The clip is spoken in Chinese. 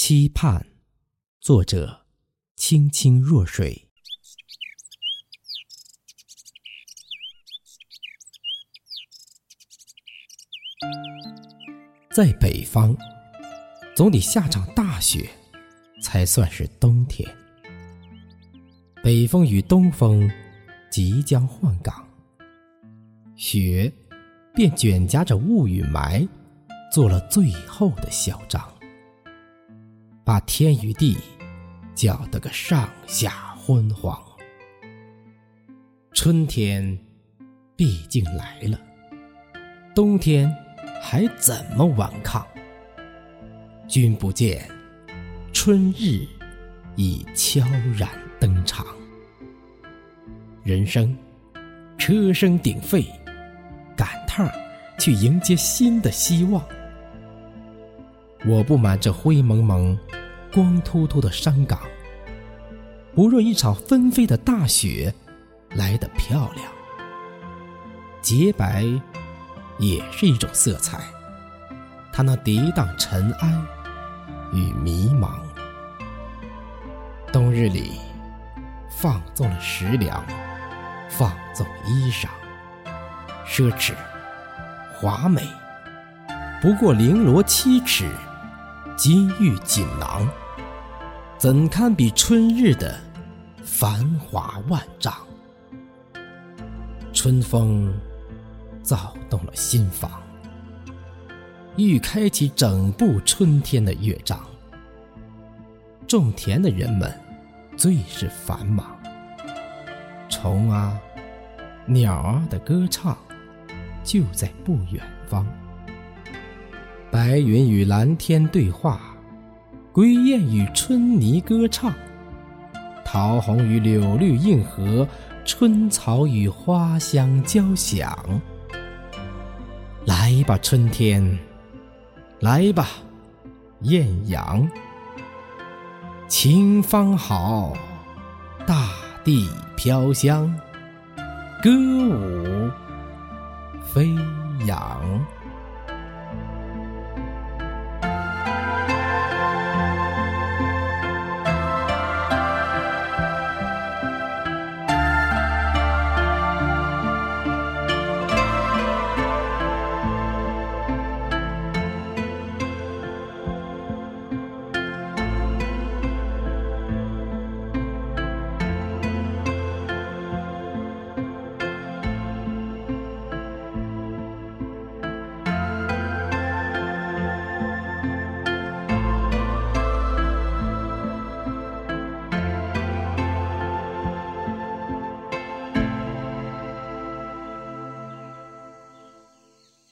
期盼，作者：清清若水。在北方，总得下场大雪，才算是冬天。北风与东风即将换岗，雪便卷夹着雾与霾，做了最后的嚣张。把天与地搅得个上下昏黄。春天毕竟来了，冬天还怎么顽抗？君不见，春日已悄然登场。人生车声鼎沸，赶趟去迎接新的希望。我不满这灰蒙蒙。光秃秃的山岗，不若一场纷飞的大雪来得漂亮。洁白也是一种色彩，它能涤荡尘埃与迷茫。冬日里放纵了食粮，放纵衣裳，奢侈华美，不过绫罗七尺。金玉锦囊，怎堪比春日的繁华万丈？春风躁动了心房，欲开启整部春天的乐章。种田的人们最是繁忙，虫啊、鸟儿的歌唱就在不远方。白云与蓝天对话，归雁与春泥歌唱，桃红与柳绿映和，春草与花香交响。来吧，春天，来吧，艳阳，晴方好，大地飘香，歌舞飞扬。